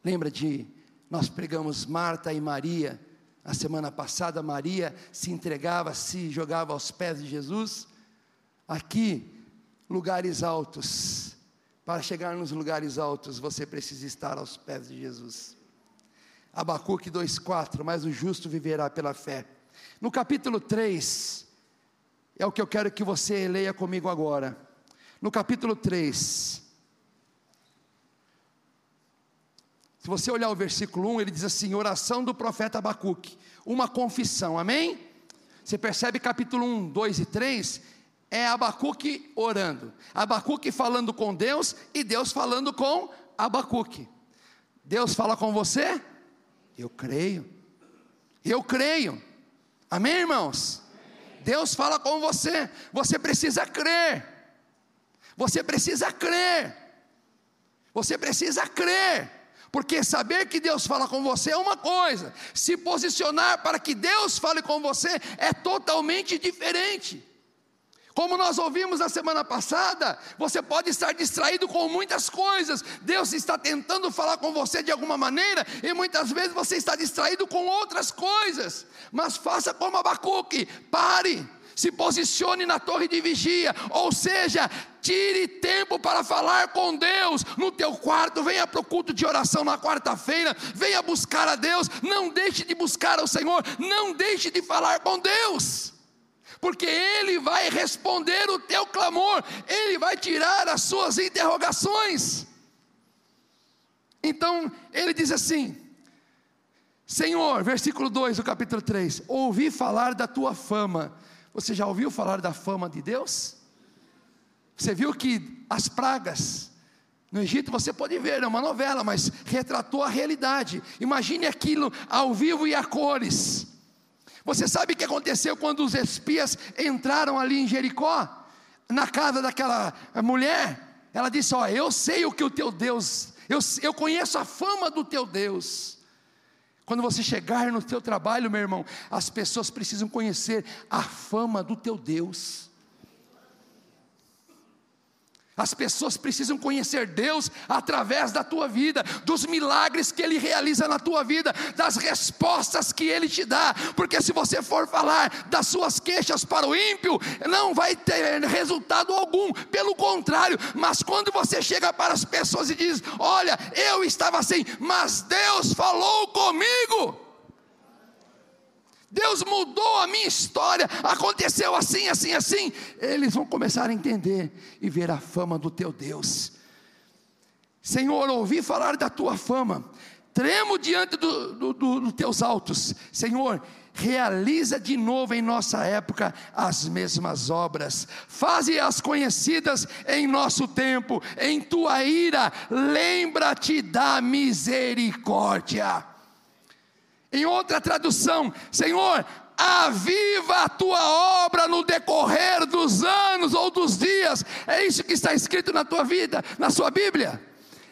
Lembra de nós pregamos Marta e Maria a semana passada, Maria se entregava, se jogava aos pés de Jesus. Aqui, lugares altos. Para chegar nos lugares altos, você precisa estar aos pés de Jesus. Abacuque 2,4: Mas o justo viverá pela fé. No capítulo 3, é o que eu quero que você leia comigo agora. No capítulo 3, Se você olhar o versículo 1, ele diz assim: oração do profeta Abacuque, uma confissão, amém? Você percebe capítulo 1, 2 e 3? É Abacuque orando, Abacuque falando com Deus e Deus falando com Abacuque. Deus fala com você? Eu creio, eu creio, amém, irmãos? Deus fala com você, você precisa crer, você precisa crer, você precisa crer. Porque saber que Deus fala com você é uma coisa, se posicionar para que Deus fale com você é totalmente diferente. Como nós ouvimos na semana passada, você pode estar distraído com muitas coisas. Deus está tentando falar com você de alguma maneira e muitas vezes você está distraído com outras coisas. Mas faça como Abacuque, pare, se posicione na torre de vigia, ou seja, tire tempo para falar com Deus no teu quarto, venha para o culto de oração na quarta-feira, venha buscar a Deus, não deixe de buscar ao Senhor, não deixe de falar com Deus porque Ele vai responder o teu clamor, Ele vai tirar as suas interrogações. Então, ele diz assim: Senhor, versículo 2 do capítulo 3: Ouvi falar da tua fama. Você já ouviu falar da fama de Deus? Você viu que as pragas no Egito você pode ver, é uma novela, mas retratou a realidade. Imagine aquilo ao vivo e a cores. Você sabe o que aconteceu quando os espias entraram ali em Jericó, na casa daquela mulher? Ela disse: Ó, eu sei o que o teu Deus, eu, eu conheço a fama do teu Deus. Quando você chegar no teu trabalho, meu irmão, as pessoas precisam conhecer a fama do teu Deus. As pessoas precisam conhecer Deus através da tua vida, dos milagres que Ele realiza na tua vida, das respostas que Ele te dá, porque se você for falar das suas queixas para o ímpio, não vai ter resultado algum, pelo contrário, mas quando você chega para as pessoas e diz: Olha, eu estava assim, mas Deus falou comigo. Deus mudou a minha história, aconteceu assim, assim, assim. Eles vão começar a entender e ver a fama do teu Deus. Senhor, ouvi falar da tua fama, tremo diante dos do, do, do teus altos. Senhor, realiza de novo em nossa época as mesmas obras, faze-as conhecidas em nosso tempo, em tua ira, lembra-te da misericórdia. Em outra tradução, Senhor, aviva a tua obra no decorrer dos anos ou dos dias. É isso que está escrito na tua vida, na sua Bíblia.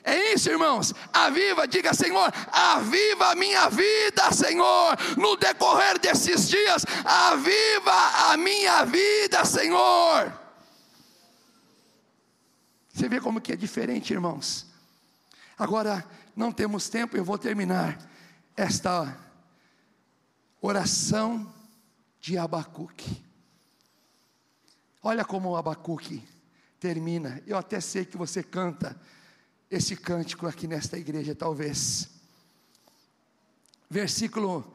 É isso, irmãos. Aviva, diga, Senhor, aviva a minha vida, Senhor, no decorrer desses dias. Aviva a minha vida, Senhor. Você vê como que é diferente, irmãos. Agora, não temos tempo, eu vou terminar esta Oração de Abacuque. Olha como Abacuque termina. Eu até sei que você canta esse cântico aqui nesta igreja, talvez. Versículo,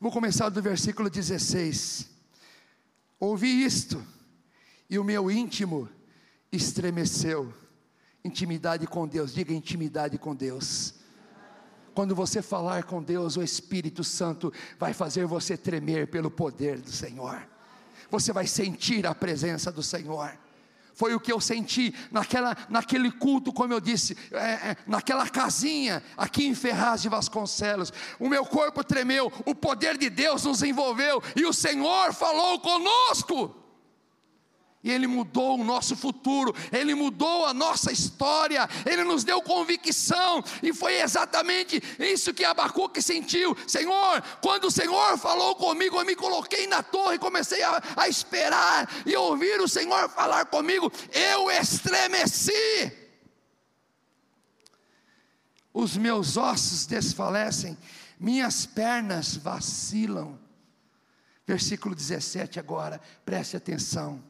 vou começar do versículo 16. Ouvi isto, e o meu íntimo estremeceu. Intimidade com Deus, diga intimidade com Deus. Quando você falar com Deus, o Espírito Santo vai fazer você tremer pelo poder do Senhor. Você vai sentir a presença do Senhor. Foi o que eu senti naquela, naquele culto, como eu disse, é, é, naquela casinha aqui em Ferraz de Vasconcelos. O meu corpo tremeu, o poder de Deus nos envolveu e o Senhor falou conosco. E Ele mudou o nosso futuro, Ele mudou a nossa história, Ele nos deu convicção, e foi exatamente isso que Abacuque sentiu. Senhor, quando o Senhor falou comigo, eu me coloquei na torre comecei a, a esperar e ouvir o Senhor falar comigo, eu estremeci. Os meus ossos desfalecem, minhas pernas vacilam. Versículo 17 agora, preste atenção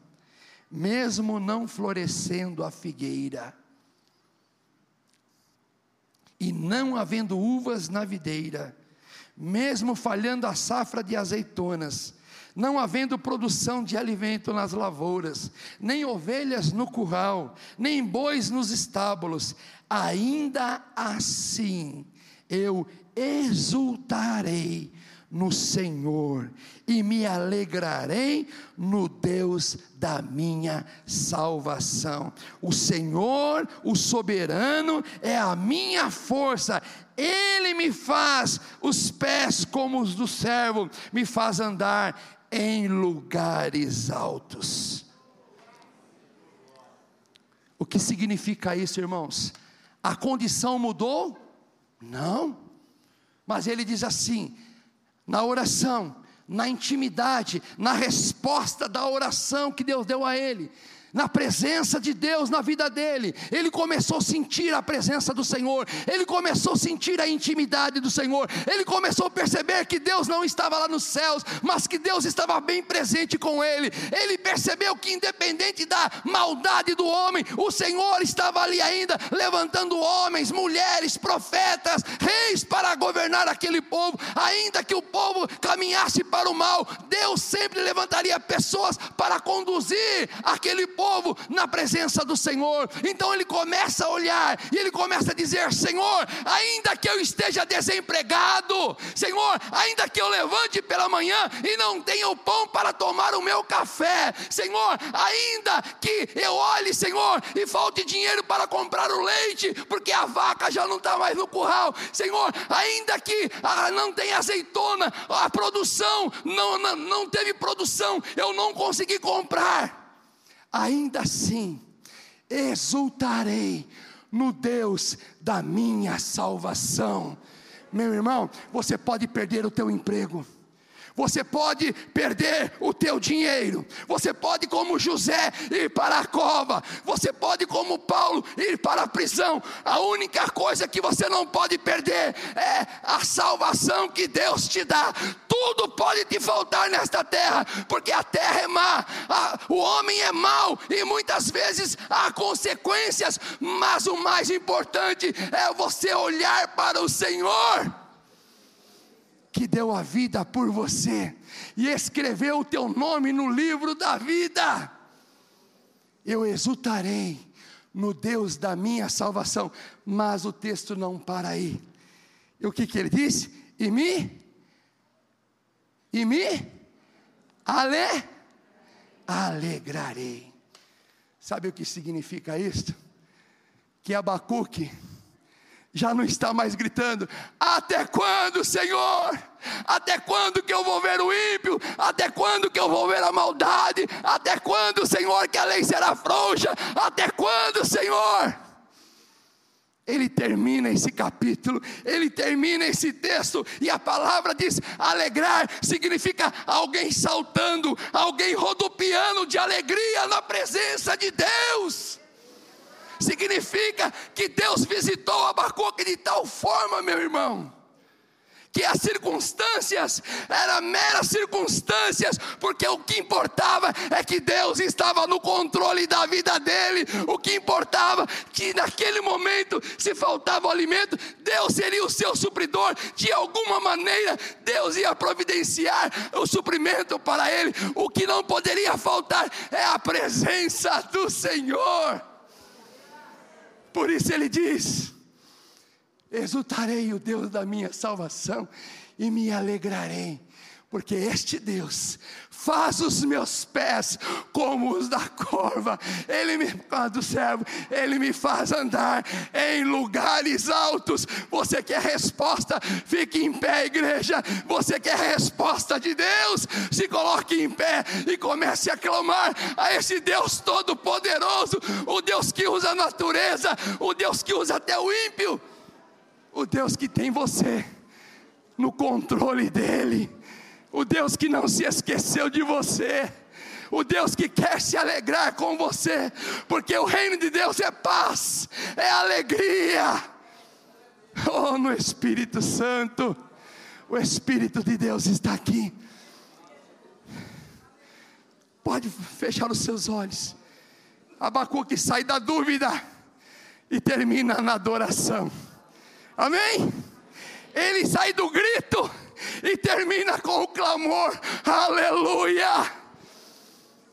mesmo não florescendo a figueira, e não havendo uvas na videira, mesmo falhando a safra de azeitonas, não havendo produção de alimento nas lavouras, nem ovelhas no curral, nem bois nos estábulos, ainda assim eu exultarei no Senhor e me alegrarei no Deus da minha salvação. O Senhor, o soberano, é a minha força. Ele me faz os pés como os do servo, me faz andar em lugares altos. O que significa isso, irmãos? A condição mudou? Não. Mas ele diz assim: na oração, na intimidade, na resposta da oração que Deus deu a ele na presença de Deus na vida dele, ele começou a sentir a presença do Senhor, ele começou a sentir a intimidade do Senhor, ele começou a perceber que Deus não estava lá nos céus, mas que Deus estava bem presente com ele. Ele percebeu que, independente da maldade do homem, o Senhor estava ali ainda, levantando homens, mulheres, profetas, reis para governar aquele povo, ainda que o povo caminhasse para o mal, Deus sempre levantaria pessoas para conduzir aquele povo povo na presença do Senhor. Então ele começa a olhar e ele começa a dizer: Senhor, ainda que eu esteja desempregado, Senhor, ainda que eu levante pela manhã e não tenha o pão para tomar o meu café, Senhor, ainda que eu olhe, Senhor, e falte dinheiro para comprar o leite, porque a vaca já não está mais no curral, Senhor, ainda que não tenha azeitona, a produção não, não, não teve produção, eu não consegui comprar ainda assim exultarei no Deus da minha salvação. Meu irmão, você pode perder o teu emprego. Você pode perder o teu dinheiro. Você pode, como José, ir para a cova. Você pode, como Paulo, ir para a prisão. A única coisa que você não pode perder é a salvação que Deus te dá. Tudo pode te faltar nesta terra, porque a terra é má, a, o homem é mau e muitas vezes há consequências. Mas o mais importante é você olhar para o Senhor que deu a vida por você e escreveu o teu nome no livro da vida. Eu exultarei no Deus da minha salvação. Mas o texto não para aí. E o que, que ele disse? E me, e me, ale, alegrarei. Sabe o que significa isto? Que Abacuque já não está mais gritando: Até quando, Senhor? Até quando que eu vou ver o ímpio? Até quando que eu vou ver a maldade? Até quando, Senhor, que a lei será frouxa? Até quando, Senhor? Ele termina esse capítulo, ele termina esse texto, e a palavra diz: alegrar significa alguém saltando, alguém rodopiando de alegria na presença de Deus significa que Deus visitou Abacuque de tal forma, meu irmão, que as circunstâncias eram meras circunstâncias, porque o que importava é que Deus estava no controle da vida dele. O que importava que naquele momento, se faltava o alimento, Deus seria o seu supridor. De alguma maneira, Deus ia providenciar o suprimento para ele. O que não poderia faltar é a presença do Senhor. Por isso ele diz: Exultarei o Deus da minha salvação e me alegrarei, porque este Deus faz os meus pés como os da corva, Ele me faz do servo, Ele me faz andar em lugares altos. Você quer resposta? Fique em pé, igreja. Você quer resposta de Deus? Se coloque em pé e comece a clamar a esse Deus Todo-Poderoso, o Deus que usa a natureza, o Deus que usa até o ímpio, o Deus que tem você no controle dEle o Deus que não se esqueceu de você, o Deus que quer se alegrar com você, porque o reino de Deus é paz, é alegria. Oh, no Espírito Santo, o Espírito de Deus está aqui. Pode fechar os seus olhos. Abacuque sai da dúvida e termina na adoração. Amém? Ele sai do grito e termina com o clamor: Aleluia!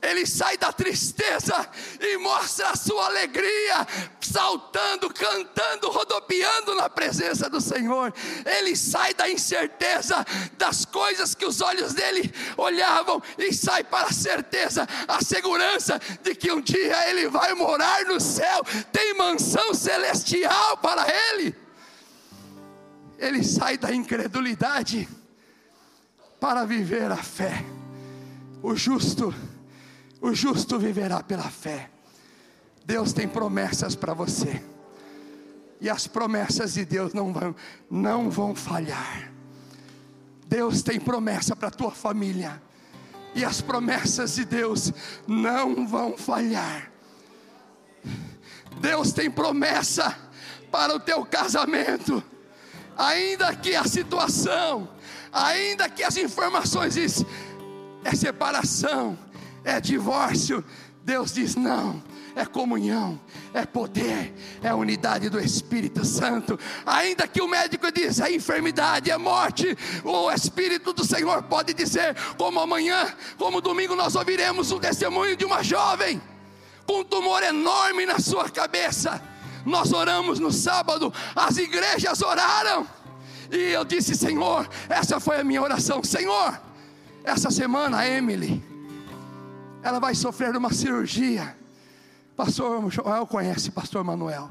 Ele sai da tristeza e mostra a sua alegria, saltando, cantando, rodopiando na presença do Senhor. Ele sai da incerteza das coisas que os olhos dele olhavam e sai para a certeza, a segurança de que um dia ele vai morar no céu, tem mansão celestial para ele. Ele sai da incredulidade para viver a fé. O justo, o justo viverá pela fé. Deus tem promessas para você. E as promessas de Deus não vão, não vão falhar. Deus tem promessa para a tua família. E as promessas de Deus não vão falhar. Deus tem promessa para o teu casamento. Ainda que a situação, ainda que as informações dizem, é separação, é divórcio, Deus diz não é comunhão, é poder, é unidade do Espírito Santo. Ainda que o médico diz é enfermidade, é morte, o Espírito do Senhor pode dizer, como amanhã, como domingo, nós ouviremos o testemunho de uma jovem com um tumor enorme na sua cabeça. Nós oramos no sábado, as igrejas oraram. E eu disse, Senhor, essa foi a minha oração, Senhor. Essa semana a Emily, ela vai sofrer uma cirurgia Pastor Joel conhece Pastor Manuel.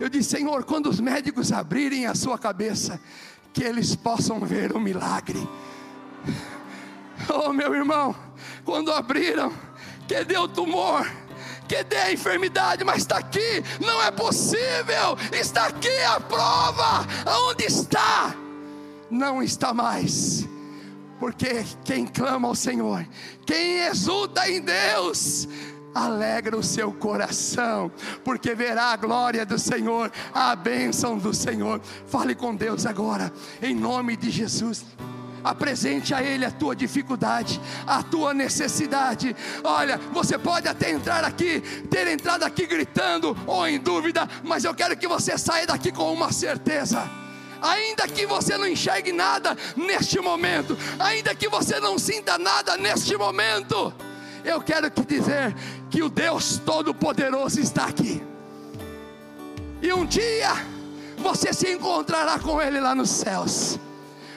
Eu disse, Senhor, quando os médicos abrirem a sua cabeça, que eles possam ver o milagre. Oh, meu irmão, quando abriram, que deu tumor, que deu a enfermidade, mas está aqui, não é possível, está aqui a prova, aonde está? Não está mais, porque quem clama ao Senhor, quem exulta em Deus, alegra o seu coração, porque verá a glória do Senhor, a bênção do Senhor. Fale com Deus agora, em nome de Jesus. Apresente a Ele a tua dificuldade, a tua necessidade. Olha, você pode até entrar aqui, ter entrado aqui gritando ou em dúvida, mas eu quero que você saia daqui com uma certeza ainda que você não enxergue nada neste momento, ainda que você não sinta nada neste momento, eu quero te dizer que o Deus Todo-Poderoso está aqui. E um dia você se encontrará com Ele lá nos céus.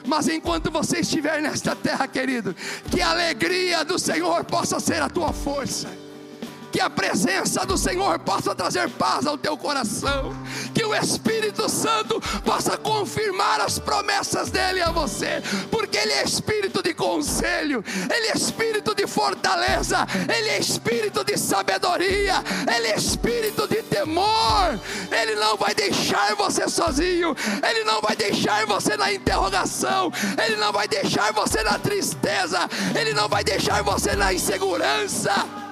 Mas enquanto você estiver nesta terra, querido, que a alegria do Senhor possa ser a tua força que a presença do Senhor possa trazer paz ao teu coração, que o Espírito Santo possa confirmar as promessas dele a você, porque ele é espírito de conselho, ele é espírito de fortaleza, ele é espírito de sabedoria, ele é espírito de temor. Ele não vai deixar você sozinho, ele não vai deixar você na interrogação, ele não vai deixar você na tristeza, ele não vai deixar você na insegurança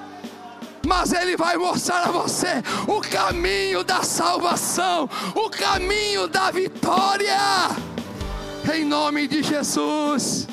mas Ele vai mostrar a você o caminho da salvação, o caminho da vitória, em nome de Jesus.